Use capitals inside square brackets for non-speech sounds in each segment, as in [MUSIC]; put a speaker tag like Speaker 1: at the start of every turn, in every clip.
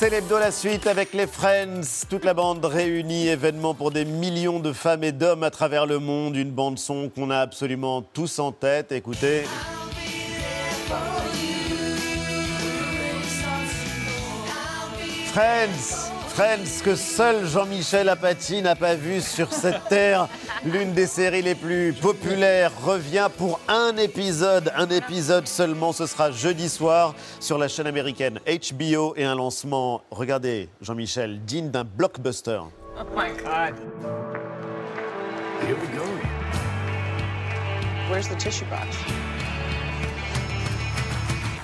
Speaker 1: C'est l'hebdo la suite avec les Friends, toute la bande réunie, événement pour des millions de femmes et d'hommes à travers le monde, une bande son qu'on a absolument tous en tête. Écoutez. Friends, Friends que seul Jean-Michel Apathy n'a pas vu sur cette terre. L'une des séries les plus populaires revient pour un épisode, un épisode seulement. Ce sera jeudi soir sur la chaîne américaine HBO et un lancement, regardez Jean-Michel, digne d'un blockbuster.
Speaker 2: Oh my God.
Speaker 3: Here we go.
Speaker 2: Where's the tissue box?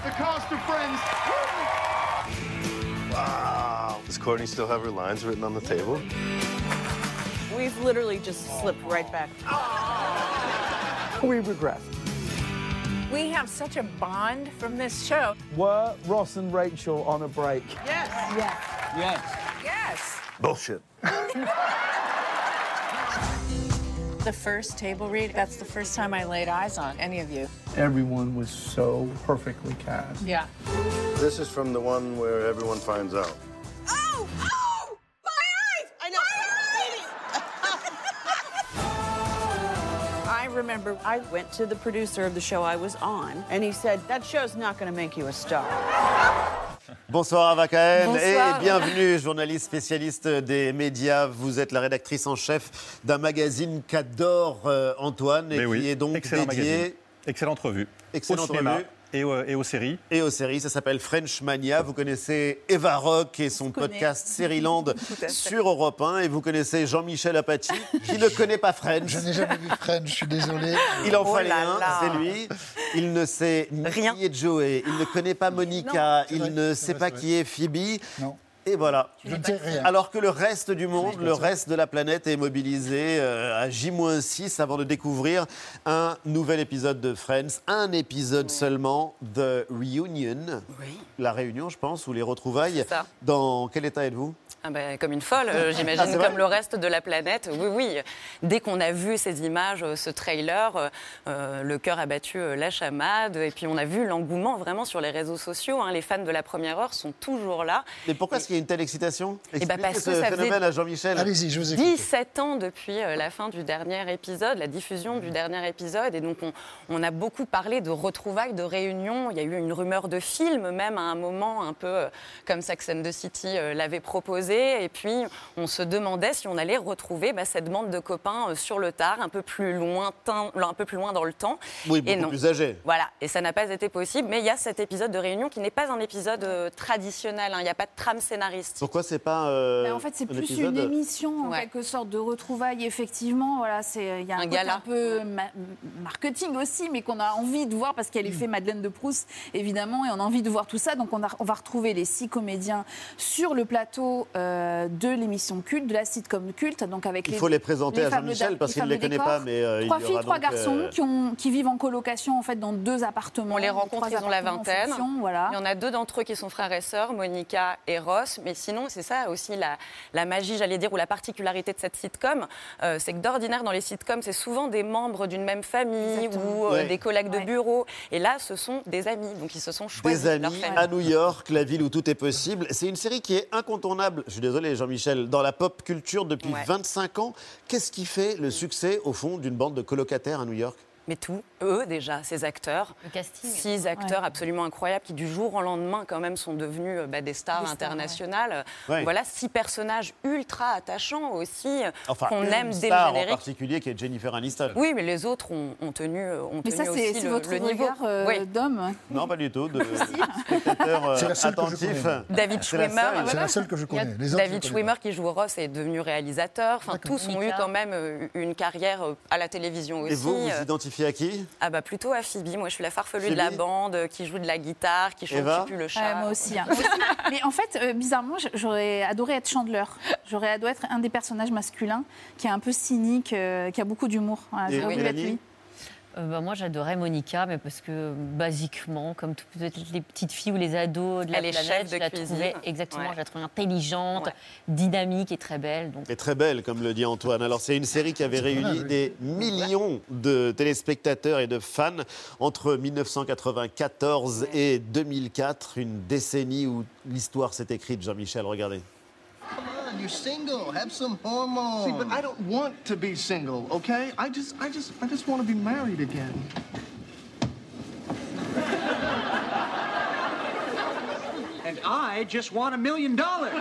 Speaker 4: The cast of Friends.
Speaker 3: Courtney still have her lines written on the table?
Speaker 2: We've literally just slipped right back.
Speaker 5: We regret.
Speaker 2: We have such a bond from this show.
Speaker 5: Were Ross and Rachel on a break?
Speaker 2: Yes.
Speaker 5: Yes.
Speaker 2: Yes.
Speaker 3: Bullshit.
Speaker 2: The first table read, that's the first time I laid eyes on any of you.
Speaker 5: Everyone was so perfectly cast.
Speaker 2: Yeah.
Speaker 3: This is from the one where everyone finds out.
Speaker 2: Oh! Oh! My eyes! I know. [LAUGHS] I remember I went to the producer of the show I was on, and he said, That show's not going to make you a star.
Speaker 1: Bonsoir Ava
Speaker 2: Bonsoir.
Speaker 1: et bienvenue, journaliste spécialiste des médias. Vous êtes la rédactrice en chef d'un magazine qu'adore euh, Antoine et
Speaker 6: Mais oui,
Speaker 1: qui est donc
Speaker 6: excellent
Speaker 1: dédié
Speaker 6: magazine. Excellente revue.
Speaker 1: Excellente
Speaker 6: au cinéma
Speaker 1: revue.
Speaker 6: Et, aux- et aux séries.
Speaker 1: et aux séries. Ça s'appelle French Mania. Vous connaissez Eva Rock et son podcast [LAUGHS]
Speaker 2: fait.
Speaker 1: sur Europe 1. Et vous connaissez Jean-Michel Apathy, [LAUGHS] qui ne connaît pas French.
Speaker 4: Je n'ai jamais vu Friends, je suis désolé. [LAUGHS]
Speaker 1: Il en
Speaker 2: Oh
Speaker 1: fallait un, c'est lui. Il ne sait ni
Speaker 2: Rien.
Speaker 1: qui est Joey, il ne connaît pas Monica, il
Speaker 4: vrai,
Speaker 1: ne sait
Speaker 4: vrai,
Speaker 1: pas qui est Phoebe.
Speaker 4: Non.
Speaker 1: Et voilà.
Speaker 4: Je ne sais rien.
Speaker 1: Alors que le reste du monde, le reste de la planète est mobilisé euh, à J-6 avant de découvrir un nouvel épisode de Friends, un épisode seulement, The Reunion.
Speaker 7: Oui.
Speaker 1: La réunion, je pense, ou les retrouvailles.
Speaker 7: Ça.
Speaker 1: Dans quel état êtes-vous?
Speaker 7: Ah ben, comme une folle, euh,
Speaker 1: Ah,
Speaker 7: j'imagine, [LAUGHS] comme le reste de la planète. Oui, oui. Dès qu'on a vu ces images, euh, ce trailer, euh, le cœur a battu la chamade. Et puis on a vu l'engouement vraiment sur les réseaux sociaux. hein. Les fans de la première heure sont toujours là.
Speaker 1: Mais pourquoi est-ce qu'il y a une telle excitation
Speaker 7: Eh ben, parce
Speaker 1: ce
Speaker 7: que ça
Speaker 1: phénomène
Speaker 7: faisait-
Speaker 1: à Jean-Michel.
Speaker 4: Allez-y, je vous écoute.
Speaker 7: 17 ans depuis euh, la fin du dernier épisode, la diffusion du dernier épisode. Et donc, on, on a beaucoup parlé de retrouvailles, de réunions. Il y a eu une rumeur de film, même à un moment, un peu euh, comme Sex and the City euh, l'avait proposé. Et puis, on se demandait si on allait retrouver bah, cette bande de copains sur le tard, un peu plus lointain, un peu plus loin dans le temps.
Speaker 1: Oui,
Speaker 7: Et
Speaker 1: beaucoup
Speaker 7: non.
Speaker 1: plus âgé.
Speaker 7: Voilà, et ça n'a pas été possible. Mais il y a cet épisode de réunion qui n'est pas un épisode traditionnel. hein. Il n'y a pas de trame
Speaker 1: Pourquoi c'est pas euh,
Speaker 8: Mais en fait, c'est
Speaker 1: un
Speaker 8: plus
Speaker 1: épisode
Speaker 8: une émission, en
Speaker 7: Ouais.
Speaker 8: quelque sorte, de retrouvailles, effectivement. Voilà, c'est il y a un,
Speaker 7: Un
Speaker 8: côté
Speaker 7: gala.
Speaker 8: un peu ma- marketing aussi, mais qu'on a envie de voir parce qu'elle est fait Madeleine de Proust, évidemment, et on a envie de voir tout ça. Donc, on, a- on va retrouver les six comédiens sur le plateau euh, de l'émission culte, de la sitcom culte. Donc, avec
Speaker 1: Il faut les présenter à Jean-Michel parce qu'il ne les connaît
Speaker 8: décors.
Speaker 1: pas, mais euh, il
Speaker 8: trois
Speaker 1: y
Speaker 8: filles,
Speaker 1: aura
Speaker 8: trois
Speaker 1: donc,
Speaker 8: garçons
Speaker 1: euh,
Speaker 8: qui, ont, qui vivent en colocation en fait dans deux appartements.
Speaker 7: On les rencontre, ils ont la vingtaine.
Speaker 8: fonction, voilà.
Speaker 7: Il y en a deux d'entre eux qui sont frères et sœurs, Monica et Ross. Mais sinon, c'est ça aussi la, la magie, j'allais dire, ou la particularité de cette sitcom. Euh, c'est que d'ordinaire, dans les sitcoms, c'est souvent des membres d'une même famille
Speaker 8: Exactement.
Speaker 7: ou euh,
Speaker 1: Ouais.
Speaker 7: des collègues de
Speaker 8: Ouais.
Speaker 7: bureau. Et là, ce sont des amis. Donc, ils se sont choisis
Speaker 1: des amis à New York, la ville où tout est possible. C'est une série qui est incontournable, je suis désolé Jean-Michel, dans la pop culture depuis
Speaker 7: Ouais.
Speaker 1: 25 ans. Qu'est-ce qui fait le succès, au fond, d'une bande de colocataires à New York?
Speaker 7: Mais tout, eux déjà, ces acteurs.
Speaker 9: Le casting.
Speaker 7: Six acteurs absolument incroyables qui, du jour au lendemain, quand même, sont devenus euh, bah, des stars
Speaker 8: Des stars,
Speaker 7: internationales.
Speaker 1: ouais.
Speaker 7: Voilà, six personnages ultra attachants aussi, euh,
Speaker 1: Enfin,
Speaker 7: qu'on aime dès le
Speaker 1: star en
Speaker 7: générique.
Speaker 1: particulier qui est Jennifer Aniston.
Speaker 7: Oui, mais les autres ont, ont tenu, euh, ont
Speaker 8: Mais
Speaker 7: tenu
Speaker 8: ça,
Speaker 7: aussi le,
Speaker 8: votre
Speaker 7: le niveau.
Speaker 8: euh,
Speaker 7: Oui.
Speaker 8: d'homme.
Speaker 1: Non, pas du tout, de [LAUGHS] spectateur euh,
Speaker 4: C'est la seule que je
Speaker 1: attentif.
Speaker 4: connais.
Speaker 7: David Schwimmer.
Speaker 4: C'est la seule que je connais. Les autres,
Speaker 7: David Schwimmer qui joue Ross est devenu réalisateur. Enfin, tous ont eu quand même une carrière à la télévision aussi.
Speaker 1: Et vous, vous
Speaker 7: Euh,
Speaker 1: à qui?
Speaker 7: Ah bah plutôt à Phoebe. Moi, je suis la farfelue de la bande, euh, qui joue de la guitare, qui chante
Speaker 1: Eva?
Speaker 7: qui pue le chat.
Speaker 8: Ouais, moi aussi. hein. [LAUGHS] Mais en fait, euh, bizarrement, j'aurais adoré être Chandler. J'aurais adoré être un des personnages masculins qui est un peu cynique, euh, qui a beaucoup d'humour. Voilà,
Speaker 1: Et Mélanie?
Speaker 8: lui.
Speaker 9: Euh, bah, moi, j'adorais Monica, mais parce que basiquement, comme toutes les petites filles ou les ados de la
Speaker 7: Elle est
Speaker 9: planète,
Speaker 7: chef de
Speaker 9: je la
Speaker 7: cuisine.
Speaker 9: trouvais exactement,
Speaker 7: Ouais.
Speaker 9: je la trouvais intelligente,
Speaker 7: Ouais.
Speaker 9: dynamique et très belle. Donc,
Speaker 1: Et très belle, comme le dit Antoine. Alors, c'est une série qui avait réuni [LAUGHS] des millions de téléspectateurs et de fans entre 1994 et 2004, une décennie où l'histoire s'est écrite, Jean-Michel, regardez.
Speaker 10: Come on, you're single. Have some hormones.
Speaker 5: See, but I don't want to be single, okay? I just, I just, I just want to be married again.
Speaker 11: And I just want a million dollars.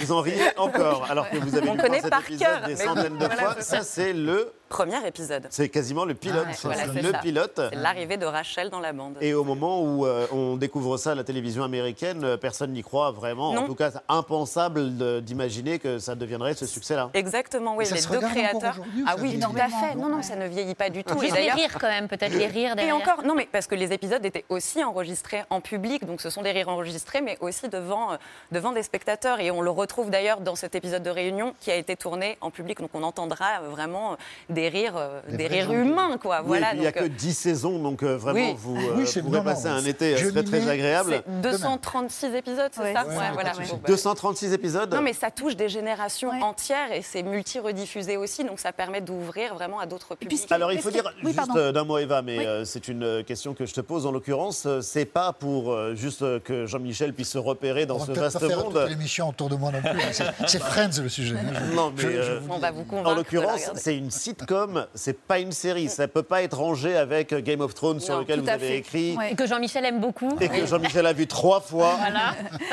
Speaker 1: Vous en riez encore, alors que vous avez
Speaker 7: On
Speaker 1: vu
Speaker 7: connaît
Speaker 1: cet épisode
Speaker 7: cœur,
Speaker 1: des centaines de
Speaker 7: voilà,
Speaker 1: fois. Ça,
Speaker 7: ça.
Speaker 1: c'est le...
Speaker 7: Premier épisode.
Speaker 1: C'est quasiment le pilote.
Speaker 7: Ouais, voilà, c'est
Speaker 1: le
Speaker 7: ça.
Speaker 1: pilote.
Speaker 7: C'est l'arrivée de Rachel dans la bande.
Speaker 1: Et au moment où euh, on découvre ça à la télévision américaine, euh, personne n'y croit vraiment. En tout cas, c'est impensable d'imaginer que ça deviendrait ce succès-là.
Speaker 7: Exactement, oui.
Speaker 4: Et ça
Speaker 7: Les
Speaker 4: se
Speaker 7: deux créateurs. Ah oui, tout à fait. Non, non,
Speaker 8: ouais.
Speaker 7: ça ne vieillit pas du tout. Et
Speaker 9: juste les rires quand même, peut-être les rires
Speaker 7: Et
Speaker 9: derrière.
Speaker 7: encore, non, mais parce que les épisodes étaient aussi enregistrés en public, donc ce sont des rires enregistrés, mais aussi devant, euh, devant des spectateurs. Et on le retrouve d'ailleurs dans cet épisode de Réunion qui a été tourné en public, donc on entendra vraiment euh, des rires, euh,
Speaker 4: Des
Speaker 7: rires humains, quoi.
Speaker 1: Oui,
Speaker 7: voilà,
Speaker 1: il n'y a que
Speaker 7: euh,
Speaker 1: 10 saisons, donc euh, vraiment,
Speaker 7: Oui.
Speaker 1: vous, euh,
Speaker 4: Oui,
Speaker 1: pourrez passer un été euh, très, très agréable.
Speaker 7: c'est 236 épisodes, c'est
Speaker 8: Ouais.
Speaker 7: ça
Speaker 8: Ouais,
Speaker 7: Ouais, voilà.
Speaker 4: pas de souci.
Speaker 7: Bon, bah,
Speaker 1: 236 épisodes
Speaker 7: Non, mais ça touche des générations
Speaker 8: Ouais.
Speaker 7: entières et c'est multi-rediffusé aussi, donc ça permet d'ouvrir vraiment à d'autres publics.
Speaker 1: Alors il faut dire
Speaker 8: Oui,
Speaker 1: juste euh, d'un mot Eva, mais
Speaker 8: Oui.
Speaker 1: euh, c'est une euh, question que je te pose en l'occurrence. euh, C'est pas pour euh, juste euh, que Jean-Michel puisse se repérer dans
Speaker 4: On
Speaker 1: ce vaste monde.
Speaker 4: toute l'émission autour de moi non plus. C'est- Friends le sujet. Je-
Speaker 1: Non, mais euh,
Speaker 7: On
Speaker 1: en l'occurrence, c'est une sitcom, c'est pas une série. Ça peut pas être rangé avec Game of Thrones sur
Speaker 7: Non,
Speaker 1: lequel vous avez
Speaker 8: fait.
Speaker 1: écrit.
Speaker 8: Ouais.
Speaker 9: Et que Jean-Michel aime beaucoup.
Speaker 1: Et que Jean-Michel a vu trois fois,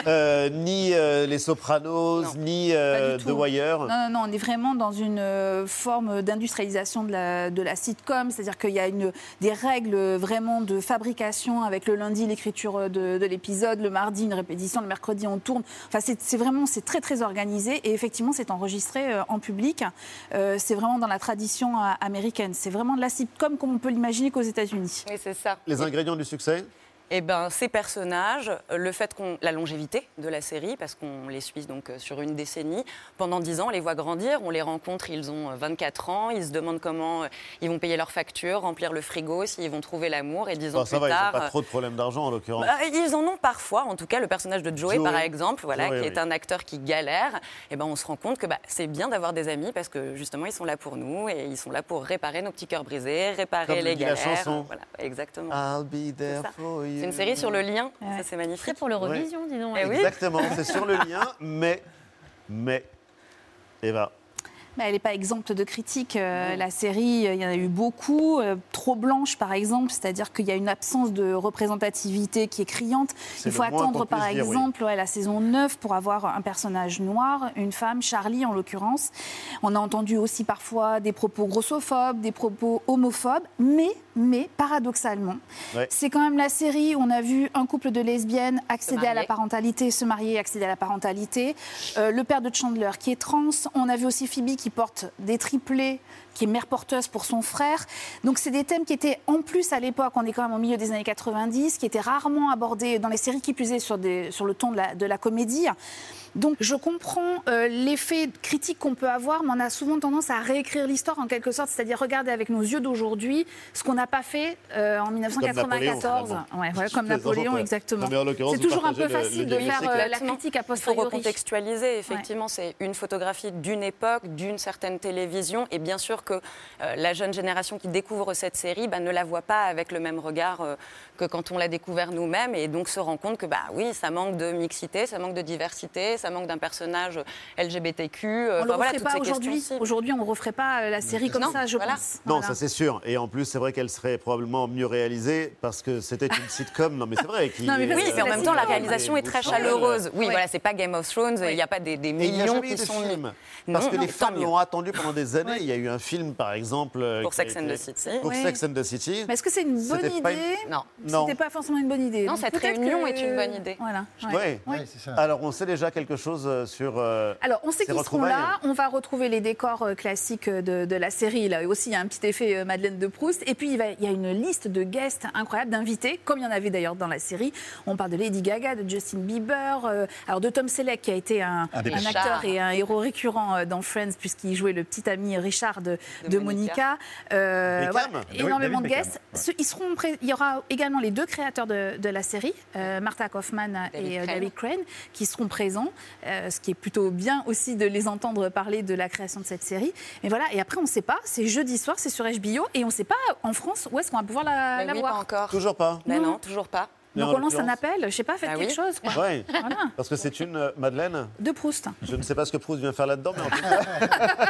Speaker 1: Euh, ni euh, Les Sopranos,
Speaker 7: Non.
Speaker 1: ni euh, The. Wire.
Speaker 8: Non, non, non, on est vraiment dans une forme d'industrialisation de la, de la sitcom, c'est-à-dire qu'il y a une, des règles vraiment de fabrication avec le lundi l'écriture de, de l'épisode, le mardi une répétition, le mercredi on tourne. Enfin, c'est c'est vraiment c'est très très organisé et effectivement c'est enregistré en public. Euh, c'est vraiment dans la tradition euh, américaine. C'est vraiment de la sitcom comme on peut l'imaginer qu'aux États-Unis.
Speaker 7: Oui, c'est ça.
Speaker 1: Les ingrédients du succès?
Speaker 7: Eh ben, ces personnages, euh, le fait qu'on la longévité de la série, parce qu'on les suit donc euh, sur une décennie, pendant 10 ans, on les voit grandir, on les rencontre, ils ont euh, 24 ans, ils se demandent comment euh, ils vont payer leurs factures, remplir le frigo, s'ils vont trouver l'amour, et 10 ans
Speaker 1: Enfin, ça
Speaker 7: plus
Speaker 1: va, ils n'ont pas
Speaker 7: euh,
Speaker 1: trop de problèmes d'argent en l'occurrence.
Speaker 7: bah, ils en ont parfois, en tout cas le personnage de Joey,
Speaker 1: Joey.
Speaker 7: par exemple, voilà,
Speaker 1: Joey,
Speaker 7: qui
Speaker 1: oui.
Speaker 7: est un acteur qui galère, et ben on se rend compte que bah, c'est bien d'avoir des amis parce que justement ils sont là pour nous et ils sont là pour réparer nos petits cœurs brisés, réparer
Speaker 1: Comme le
Speaker 7: les
Speaker 1: dit la
Speaker 7: galères.
Speaker 1: chanson.
Speaker 7: Voilà, exactement.
Speaker 1: I'll be there for you.
Speaker 7: C'est une série sur le lien,
Speaker 8: Ouais.
Speaker 7: ça c'est magnifique.
Speaker 9: C'est pour l'Eurovision, dis donc.
Speaker 7: Eh oui.
Speaker 1: Exactement, c'est sur le [LAUGHS] lien, mais. Mais. Eva.
Speaker 8: Mais elle n'est pas exempte de critiques. euh, La série, euh, il y en a eu beaucoup. euh, trop blanche, par exemple, c'est-à-dire qu'il y a une absence de représentativité qui est criante. Il faut attendre, par
Speaker 1: puisse dire, oui.
Speaker 8: exemple, ouais, la saison 9 pour avoir un personnage noir, une femme, Charlie en l'occurrence. On a entendu aussi parfois des propos grossophobes, des propos homophobes, mais, mais paradoxalement,
Speaker 1: Ouais.
Speaker 8: c'est quand même la série où on a vu un couple de lesbiennes accéder à la parentalité, se marier, accéder à la parentalité. Euh, le père de Chandler qui est trans. On a vu aussi Phoebe qui porte des triplés, qui est mère porteuse pour son frère. Donc c'est des thèmes qui étaient en plus à l'époque, on est quand même au milieu des années 90, qui étaient rarement abordés dans les séries qui plus est sur, des, sur le ton de la, de la comédie. Donc je comprends euh, l'effet critique qu'on peut avoir, mais on a souvent tendance à réécrire l'histoire en quelque sorte, c'est-à-dire regarder avec nos yeux d'aujourd'hui ce qu'on n'a pas fait euh, en 1994.
Speaker 1: finalement.
Speaker 8: Ouais, voilà, comme Napoléon,
Speaker 1: ouais.
Speaker 8: exactement.
Speaker 1: Non, mais en l'occurrence,
Speaker 8: C'est toujours un peu
Speaker 1: le-
Speaker 8: facile
Speaker 1: le
Speaker 8: de faire euh, la
Speaker 7: Exactement.
Speaker 8: critique a
Speaker 7: Il faut
Speaker 8: posteriori.
Speaker 7: recontextualiser, effectivement, c'est une photographie d'une époque, d'une certaine télévision, et bien sûr que euh, la jeune génération qui découvre cette série bah, ne la voit pas avec le même regard euh, que quand on l'a découvert nous-mêmes, et donc se rend compte que bah oui, ça manque de mixité, ça manque de diversité, ça manque d'un personnage LGBTQ. euh,
Speaker 8: On ne
Speaker 7: voilà, toutes
Speaker 8: pas aujourd'hui. Aujourd'hui, on ne referait pas euh, la série comme
Speaker 7: Non,
Speaker 8: ça, je
Speaker 7: voilà.
Speaker 8: pense.
Speaker 1: Non,
Speaker 8: Voilà.
Speaker 1: ça c'est sûr. Et en plus, c'est vrai qu'elle serait probablement mieux réalisée parce que c'était une sitcom. Non, mais c'est vrai. qui [LAUGHS]
Speaker 8: Non, mais
Speaker 7: Oui, mais en même temps, la réalisation est très chaleureuse. Oui,
Speaker 8: Ouais.
Speaker 7: voilà, c'est pas Game of Thrones, il n'y a pas des, des millions qui
Speaker 1: de
Speaker 7: sont mis.
Speaker 1: film. Parce
Speaker 7: Non,
Speaker 1: que
Speaker 7: non,
Speaker 1: les fans l'ont attendu pendant des années. Il y a eu un film, par exemple.
Speaker 7: Pour Sex and the City.
Speaker 1: Pour. Sex and the City.
Speaker 8: Mais est-ce que c'est une bonne idée?
Speaker 7: Non.
Speaker 1: Non.
Speaker 8: C'était pas forcément une bonne idée.
Speaker 7: Non,
Speaker 8: Donc
Speaker 7: cette réunion
Speaker 8: que-
Speaker 7: est une bonne idée.
Speaker 8: Voilà. ouais.
Speaker 1: Ouais,
Speaker 4: c'est ça.
Speaker 1: Alors, on sait déjà quelque chose euh, sur. euh,
Speaker 8: Alors, on sait qu'ils seront là. On va retrouver les décors euh, classiques de, de la série. Là aussi, il y a un petit effet Madeleine de Proust. Et puis, il, va- il y a une liste de guests incroyables, d'invités, comme il y en avait d'ailleurs dans la série. On parle de Lady Gaga, de Justin Bieber, euh, alors de Tom Selleck, qui a été un,
Speaker 6: Un des
Speaker 8: un
Speaker 7: pires.
Speaker 8: acteur et un héros récurrent dans Friends puisqu'il jouait le petit ami Richard de, de Monica. Euh, voilà,
Speaker 1: David-
Speaker 8: énormément de guests. Ils seront il y aura également les deux créateurs de, de la série, euh, Martha Kaufman et euh,
Speaker 7: Crane.
Speaker 8: David Crane, qui seront présents, euh, ce qui est plutôt bien aussi de les entendre parler de la création de cette série. Mais voilà, et après on ne sait pas, c'est jeudi soir, c'est sur HBO, et on ne sait pas en France où est-ce qu'on va pouvoir la,
Speaker 7: Mais
Speaker 8: la
Speaker 7: oui,
Speaker 8: voir.
Speaker 7: pas encore.
Speaker 1: Toujours pas.
Speaker 7: Ben
Speaker 8: Non.
Speaker 7: non, toujours pas.
Speaker 8: Donc on lance un appel, je sais pas, faites
Speaker 7: Ah
Speaker 8: quelque
Speaker 7: oui.
Speaker 8: chose. Quoi.
Speaker 1: Ouais.
Speaker 8: Voilà,
Speaker 1: Parce que c'est une euh, Madeleine.
Speaker 8: de Proust.
Speaker 1: Je ne sais pas ce que Proust vient faire là-dedans, mais en tout cas,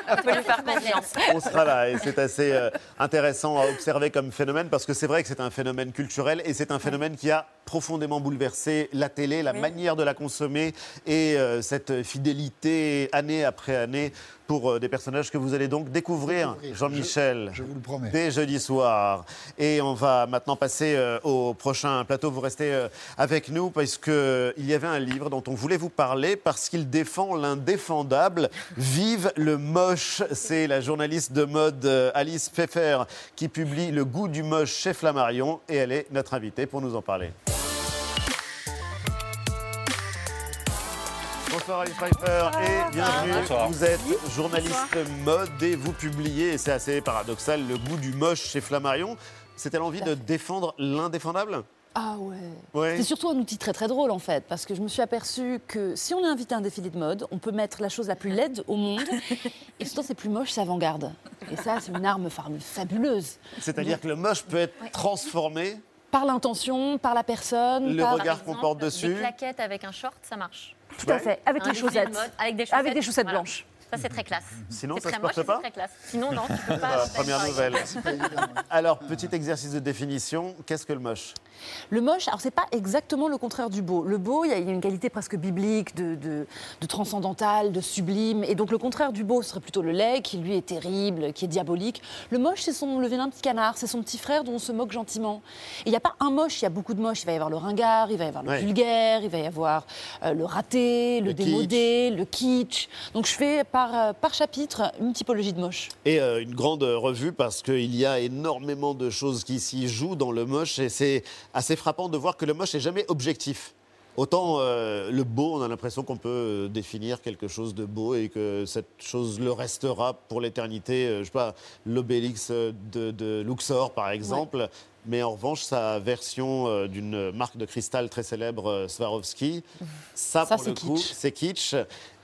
Speaker 1: [LAUGHS]
Speaker 7: On peut lui faire confiance.
Speaker 1: on sera là. Et c'est assez euh, intéressant à observer comme phénomène, parce que c'est vrai que c'est un phénomène culturel et c'est un phénomène qui a profondément bouleversé la télé, la
Speaker 7: Oui.
Speaker 1: manière de la consommer et euh, cette fidélité année après année pour euh, des personnages que vous allez donc découvrir,
Speaker 4: Découvrir.
Speaker 1: Jean-Michel.
Speaker 4: Je vous le promets.
Speaker 1: Dès jeudi soir. Et on va maintenant passer euh, au prochain plateau. Vous restez euh, avec nous parce qu'il y avait un livre dont on voulait vous parler parce qu'il défend l'indéfendable. Vive le moche. C'est la journaliste de mode euh, Alice Pfeffer qui publie Le goût du moche chez Flammarion et elle est notre invitée pour nous en parler. Bonsoir Alice Pfeiffer et bienvenue.
Speaker 6: Bonsoir.
Speaker 1: Vous êtes journaliste mode et vous publiez, et c'est assez paradoxal, le goût du moche chez Flammarion. C'était l'envie de défendre l'indéfendable?
Speaker 12: Ah ouais.
Speaker 1: Ouais.
Speaker 12: C'est surtout un outil très très drôle en fait, parce que je me suis aperçue que si on est invité à un défilé de mode, on peut mettre la chose la plus laide au monde, [LAUGHS] et pourtant c'est plus moche, c'est avant-garde. Et ça, c'est une arme fa- fabuleuse.
Speaker 1: C'est-à-dire que le moche peut être transformé,
Speaker 12: Par l'intention, par la personne,
Speaker 1: Le
Speaker 12: par...
Speaker 1: regard qu'on porte dessus.
Speaker 9: Des claquettes avec un short, ça marche.
Speaker 12: Tout à fait, avec chaussettes.
Speaker 9: mode, Avec des chaussettes.
Speaker 12: Avec des chaussettes
Speaker 9: voilà.
Speaker 12: blanches.
Speaker 9: Ça, c'est très classe.
Speaker 1: Sinon, ça
Speaker 9: très
Speaker 1: se porte
Speaker 9: moche, mais
Speaker 1: pas
Speaker 9: c'est très classe. Sinon, non, tu peux [LAUGHS] pas.
Speaker 1: Voilà,
Speaker 9: faire
Speaker 1: première nouvelle. Alors, petit exercice de définition, qu'est-ce que le moche?
Speaker 12: Le moche, alors c'est pas exactement le contraire du beau. Le beau, il y a il y a une qualité presque biblique, de, de, de transcendantal, de sublime. Et donc le contraire du beau serait plutôt le laid, qui lui est terrible, qui est diabolique. Le moche, c'est son le vilain petit canard, c'est son petit frère dont on se moque gentiment. Et il n'y a pas un moche, il y a beaucoup de moches. Il va y avoir le ringard, il va y avoir le
Speaker 1: Ouais.
Speaker 12: vulgaire, il va y avoir euh, le raté, le,
Speaker 1: Le kitsch.
Speaker 12: démodé, le kitsch. Donc je fais par, euh, par chapitre une typologie de moche.
Speaker 1: Et euh, une grande revue parce qu'il y a énormément de choses qui s'y jouent dans le moche et c'est assez frappant de voir que le moche n'est jamais objectif. Autant euh, le beau, on a l'impression qu'on peut définir quelque chose de beau et que cette chose le restera pour l'éternité. Je sais pas, l'obélix de, de Luxor, par exemple. Mais en revanche, sa version euh, d'une marque de cristal très célèbre, euh, Swarovski, ça,
Speaker 12: Ça,
Speaker 1: pour le coup, c'est kitsch.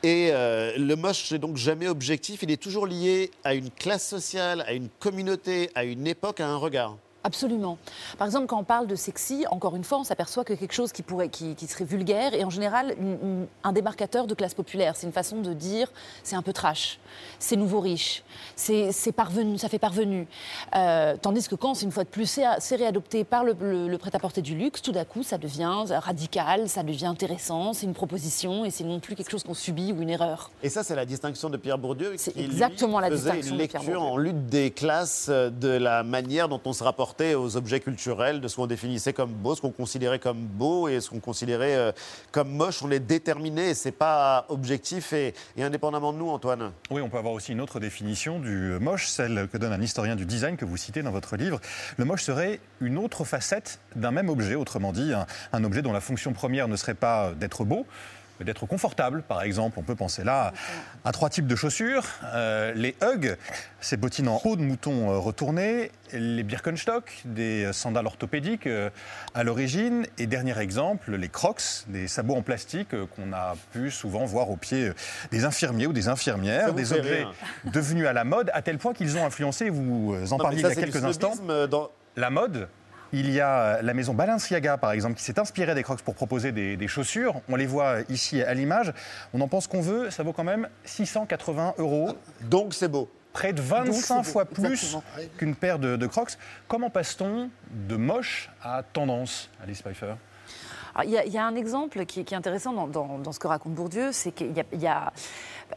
Speaker 1: Et euh, le moche n'est donc jamais objectif. Il est toujours lié à une classe sociale, à une communauté, à une époque, à un regard.
Speaker 12: Absolument. Par exemple, quand on parle de sexy, encore une fois, on s'aperçoit que quelque chose qui, pourrait, qui, qui serait vulgaire est en général une- un démarcateur de classe populaire. C'est une façon de dire c'est un peu trash, c'est nouveau riche, c'est parvenu, ça fait parvenu. Euh, tandis que quand c'est une fois de plus c'est réadopté par le, le- le prêt-à-porter du luxe, tout d'un coup ça devient radical, ça devient intéressant, c'est une proposition et c'est non plus quelque chose qu'on subit ou une erreur.
Speaker 1: Et ça, c'est la distinction de Pierre Bourdieu.
Speaker 12: C'est
Speaker 1: qui, lui,
Speaker 12: exactement la
Speaker 1: faisait
Speaker 12: distinction
Speaker 1: une
Speaker 12: de Pierre
Speaker 1: lecture
Speaker 12: Bourdieu.
Speaker 1: en lutte des classes, euh, de la manière dont on se aux objets culturels, de ce qu'on définissait comme beau, ce qu'on considérait comme beau et ce qu'on considérait euh, comme moche. On est déterminé c'est pas objectif et, indépendamment de nous, Antoine.
Speaker 6: Oui, on peut avoir aussi une autre définition du moche, celle que donne un historien du design que vous citez dans votre livre. Le moche serait une autre facette d'un même objet, autrement dit, un objet dont la fonction première ne serait pas d'être beau, d'être confortable. Par exemple, on peut penser là à, à trois types de chaussures. Euh, les Ugg, ces bottines en peau de mouton euh, retournées, les Birkenstock, des sandales orthopédiques euh, à l'origine, et dernier exemple, les Crocs, des sabots en plastique euh, qu'on a pu souvent voir aux pieds des infirmiers ou des infirmières, des objets
Speaker 1: rire.
Speaker 6: devenus à la mode, à tel point qu'ils ont influencé, vous en
Speaker 1: Non,
Speaker 6: parliez
Speaker 1: ça,
Speaker 6: il y a quelques instants,
Speaker 1: dans-
Speaker 6: la mode. Il y a la maison Balenciaga, par exemple, qui s'est inspirée des Crocs pour proposer des, des chaussures. On les voit ici à l'image. On en pense qu'on veut, ça vaut quand même 680 euros.
Speaker 1: Donc c'est beau.
Speaker 6: Près de
Speaker 12: Donc,
Speaker 6: 25
Speaker 12: c'est beau,
Speaker 6: fois plus qu'une paire de, de Crocs. Comment passe-t-on de moche à tendance, Alice Pfeiffer?
Speaker 12: Il y, a- un exemple qui, est intéressant dans, ce que raconte Bourdieu, c'est qu'il y a,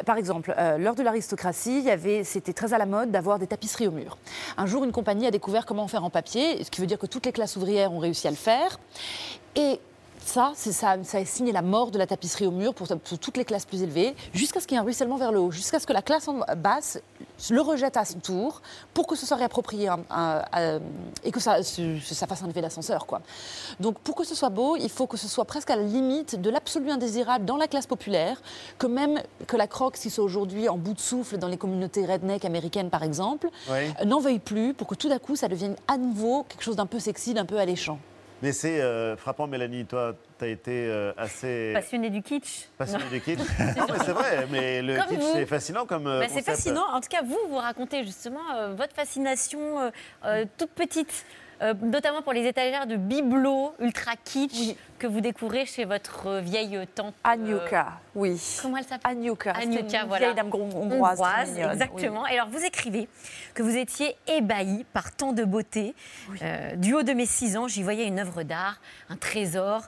Speaker 12: par exemple, euh, lors de l'aristocratie, c'était très à la mode d'avoir des tapisseries au mur. Un jour, une compagnie a découvert comment faire en papier, ce qui veut dire que toutes les classes ouvrières ont réussi à le faire. Ça, ça, ça a signé la mort de la tapisserie au mur pour, pour toutes les classes plus élevées, jusqu'à ce qu'il y ait un ruissellement vers le haut, jusqu'à ce que la classe en basse le rejette à son tour pour que ce soit réapproprié hein, et que ça, fasse un effet d'ascenseur. quoi. Donc pour que ce soit beau, il faut que ce soit presque à la limite de l'absolu indésirable dans la classe populaire, que même que la croque, si c'est aujourd'hui en bout de souffle dans les communautés redneck américaines par exemple,
Speaker 1: Oui.
Speaker 12: euh, n'en veuille plus pour que tout d'un coup ça devienne à nouveau quelque chose d'un peu sexy, d'un peu alléchant.
Speaker 1: Mais c'est euh, frappant, Mélanie. Toi, tu as été euh, assez
Speaker 9: Passionné du kitsch.
Speaker 1: passionnée du kitsch. [LAUGHS] non, mais c'est vrai. Mais le
Speaker 9: Comme
Speaker 1: kitsch,
Speaker 9: vous.
Speaker 1: c'est fascinant comme. euh,
Speaker 9: Bah, c'est fascinant. En tout cas, vous, vous racontez justement euh, votre fascination toute petite, euh, notamment pour les étagères de bibelots ultra kitsch que vous découvrez chez votre euh, vieille tante. euh,
Speaker 12: Agnuka, oui.
Speaker 9: Comment elle s'appelle?
Speaker 12: C'était
Speaker 9: Agnuka,
Speaker 12: une
Speaker 9: voilà.
Speaker 12: vieille dame hongroise,
Speaker 9: exactement. Et alors, vous écrivez que vous étiez ébahi par tant de beauté. Euh, du haut de mes six ans, j'y voyais une œuvre d'art, un trésor,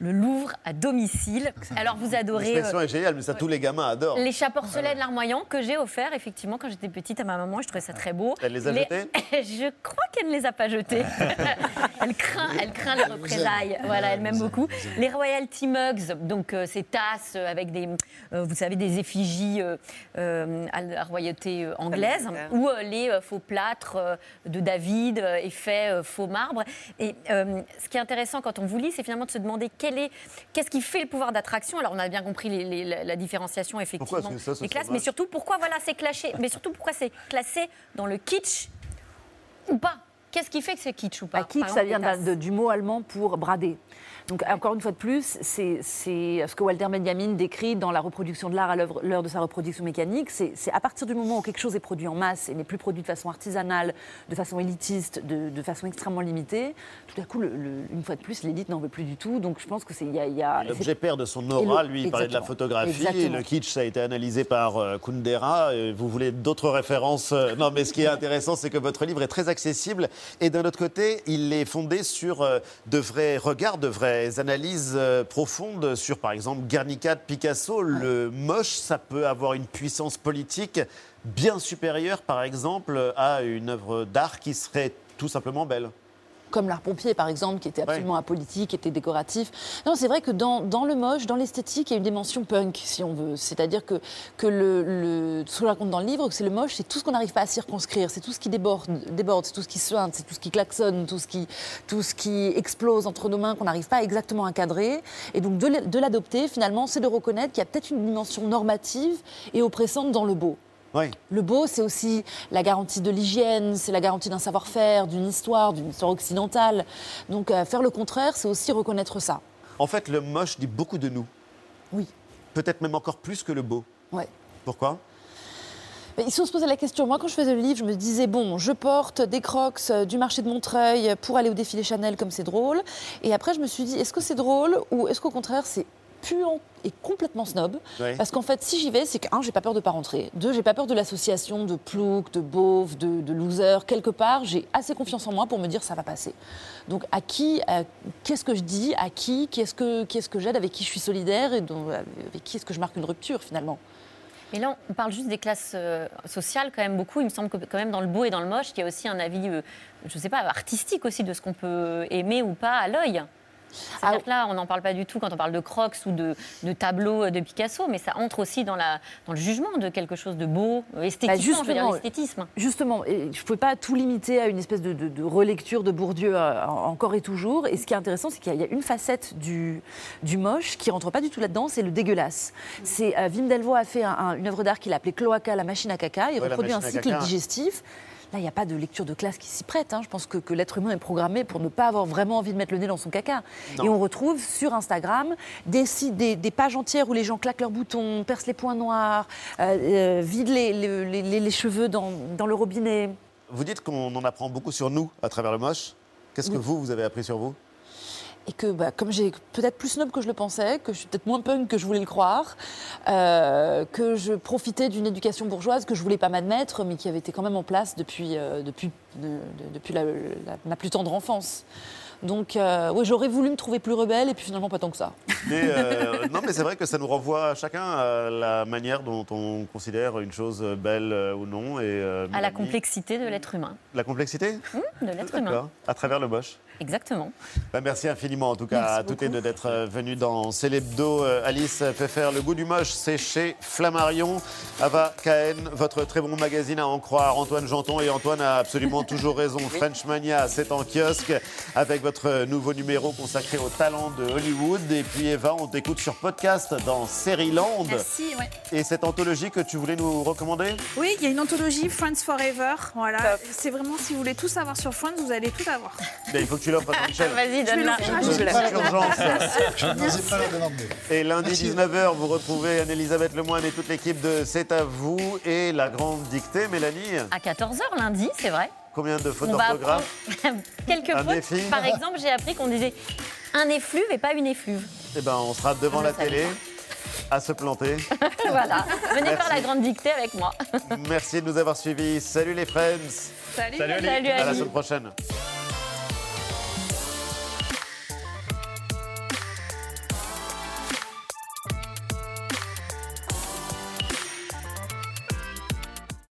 Speaker 9: le Louvre à domicile. Alors, vous adorez.
Speaker 1: L'expression
Speaker 9: euh,
Speaker 1: est géniale, mais ça, tous les gamins adorent.
Speaker 9: les chats porcelaines Larmoyant que j'ai offert effectivement quand j'étais petite à ma maman, je trouvais ça très beau.
Speaker 1: Elle les a jetés [LAUGHS]
Speaker 9: Je crois qu'elle ne les a pas jetés. [LAUGHS] elle craint, elle craint les représailles. Voilà, elle m'aime beaucoup. Les royalty mugs, donc euh, ces tasses avec des, euh, vous savez, des effigies euh, euh, à la royauté euh, anglaise, ou euh, les euh, faux plâtres euh, de David, euh, effets euh, faux marbre. Et euh, ce qui est intéressant quand on vous lit, c'est finalement de se demander quel est, qu'est-ce qui fait le pouvoir d'attraction? Alors on a bien compris les- les- la, la différenciation effectivement des classes, mais surtout pourquoi voilà c'est clashé, mais surtout pourquoi c'est classé dans le kitsch ou pas? Qu'est-ce qui fait que c'est kitsch ou pas
Speaker 12: Bah, kitsch, ça vient de- du mot allemand pour brader. Donc, encore une fois de plus, c'est ce que Walter Benjamin décrit dans la reproduction de l'art à l'œuvre- l'heure de sa reproduction mécanique. C'est à partir du moment où quelque chose est produit en masse et n'est plus produit de façon artisanale, de façon élitiste, de, de façon extrêmement limitée, tout à coup, le- le- une fois de plus, l'élite n'en veut plus du tout. Donc, je pense que c'est. il y a- il y a-
Speaker 1: L'objet perd de son aura,
Speaker 12: le-
Speaker 1: lui, il parlait de la photographie,
Speaker 12: Exactement.
Speaker 1: le kitsch, ça a été analysé par euh, Kundera. Et Vous voulez d'autres références? Euh, Non, mais ce qui est intéressant, c'est que votre livre est très accessible. Et d'un autre côté, il est fondé sur euh, de vrais regards, de vraies analyses euh, profondes sur, par exemple, Guernica de Picasso. Le moche, ça peut avoir une puissance politique bien supérieure, par exemple, à une œuvre d'art qui serait tout simplement belle.
Speaker 12: Comme l'art pompier par exemple, qui était absolument apolitique, qui était décoratif. Non, c'est vrai que dans, dans le moche, dans l'esthétique, il y a une dimension punk, si on veut. C'est-à-dire que, que le, le, ce que je raconte dans le livre, que c'est le moche, c'est tout ce qu'on n'arrive pas à circonscrire, c'est tout ce qui déborde, déborde c'est tout ce qui suinte, c'est tout ce qui klaxonne, tout ce qui, tout ce qui explose entre nos mains qu'on n'arrive pas exactement à cadrer. Et donc de l'adopter, finalement, c'est de reconnaître qu'il y a peut-être une dimension normative et oppressante dans le beau. Le beau, c'est aussi la garantie de l'hygiène, c'est la garantie d'un savoir-faire, d'une histoire, d'une histoire occidentale. Donc euh, faire le contraire, c'est aussi reconnaître ça.
Speaker 1: En fait, le moche dit beaucoup de nous.
Speaker 12: Oui.
Speaker 1: Peut-être même encore plus que le beau.
Speaker 12: Ouais.
Speaker 1: Pourquoi?
Speaker 12: Il faut se poser la question. Moi, quand je faisais le livre, je me disais bon, je porte des crocs euh, du marché de Montreuil pour aller au défilé Chanel, comme c'est drôle. Et après, je me suis dit, est-ce que c'est drôle ou est-ce qu'au contraire, c'est puant et complètement snob
Speaker 1: Ouais.
Speaker 12: Parce qu'en fait, si j'y vais, c'est que, un, j'ai pas peur de pas rentrer. Deux, j'ai pas peur de l'association de plouc, de beauf, de, de loser. Quelque part, j'ai assez confiance en moi pour me dire ça va passer. Donc, à qui, à- qu'est-ce que je dis À qui Qu'est-ce que, qu'est-ce que j'aide Avec qui je suis solidaire Et donc, avec qui est-ce que je marque une rupture finalement?
Speaker 9: Mais là, on parle juste des classes euh, sociales quand même beaucoup. Il me semble que quand même dans le beau et dans le moche, il y a aussi un avis, euh, je ne sais pas, artistique aussi de ce qu'on peut aimer ou pas à l'œil. C'est-à-dire que là, on n'en parle pas du tout quand on parle de crocs ou de, de tableaux euh, de Picasso, mais ça entre aussi dans, la, dans le jugement de quelque chose de beau, euh, esthétiquement, je veux dire
Speaker 12: justement,
Speaker 9: l'esthétisme.
Speaker 12: Justement, et je ne pouvais pas tout limiter à une espèce de, de- de relecture de Bourdieu euh, encore et toujours. Et ce qui est intéressant, c'est qu'il y a- il y a une facette du, du moche qui rentre pas du tout là-dedans, c'est le dégueulasse. C'est euh, Wim Delvaux a fait un- un- une œuvre d'art qu'il a appelée Cloaca, la machine à caca. Il
Speaker 1: Ouais,
Speaker 12: reproduit un cycle
Speaker 1: caca.
Speaker 12: digestif. Là, il n'y a pas de lecture de classe qui s'y prête. hein. Je pense que, que l'être humain est programmé pour ne pas avoir vraiment envie de mettre le nez dans son caca.
Speaker 1: Non.
Speaker 12: Et on retrouve sur Instagram des, sites- des, des pages entières où les gens claquent leurs boutons, percent les points noirs, euh, euh, vident les, les- les- les cheveux dans, dans le robinet.
Speaker 1: Vous dites qu'on en apprend beaucoup sur nous à travers le moche. Qu'est-ce que vous, vous avez appris sur vous?
Speaker 12: Et que, bah, comme j'ai peut-être plus snob que je le pensais, que je suis peut-être moins punk que je voulais le croire, euh, que je profitais d'une éducation bourgeoise que je voulais pas m'admettre, mais qui avait été quand même en place depuis, euh, depuis, de- de- depuis la- la- ma plus tendre enfance. Donc, euh, ouais, j'aurais voulu me trouver plus rebelle, et puis finalement pas tant que ça.
Speaker 1: Mais, euh, [LAUGHS] Non, mais c'est vrai que ça nous renvoie à chacun à la manière dont on considère une chose belle ou non. Et, euh,
Speaker 9: À la complexité de l'être humain.
Speaker 1: La complexité
Speaker 9: Hum, de l'être humain.
Speaker 1: D'accord. À travers le moche.
Speaker 9: Exactement.
Speaker 1: Bah, merci infiniment en tout cas
Speaker 9: Merci
Speaker 1: à toutes les deux d'être euh, venues dans Célébdo. Euh, Alice fait faire le goût du moche, c'est chez Flammarion. Ava Cahen, votre très bon magazine à en croire. Antoine Janton et Antoine a absolument [LAUGHS] toujours raison. French Mania, c'est en kiosque avec votre nouveau numéro consacré au talent de Hollywood. Et puis Eva, on t'écoute sur podcast dans Série-Land.
Speaker 8: Merci, ouais.
Speaker 1: Et cette anthologie que tu voulais nous recommander?
Speaker 8: Oui, il y a une anthologie Friends Forever. Voilà. C'est vraiment, si vous voulez tout savoir sur Friends, vous allez tout avoir.
Speaker 1: Ben, Il faut que tu l'offres à Michel.
Speaker 9: Vas-y, donne-la.
Speaker 1: Urgence.
Speaker 4: Demander.
Speaker 1: Et lundi
Speaker 4: Merci.
Speaker 1: 19h, vous retrouvez Anne-Elisabeth Lemoine et toute l'équipe de C'est à vous et la grande dictée, Mélanie.
Speaker 9: À 14h lundi, c'est vrai.
Speaker 1: Combien de fautes d'orthographe [LAUGHS]
Speaker 9: quelques
Speaker 1: Un
Speaker 9: fautes.
Speaker 1: défi.
Speaker 9: Par exemple, j'ai appris qu'on disait un effluve et pas une effluve.
Speaker 1: Eh ben, on sera devant la télé à se planter. [LAUGHS]
Speaker 9: voilà. Venez
Speaker 1: Merci.
Speaker 9: faire la grande dictée avec moi.
Speaker 1: Merci de nous avoir suivis. Salut les friends.
Speaker 8: Salut.
Speaker 9: Salut,
Speaker 1: À la semaine prochaine.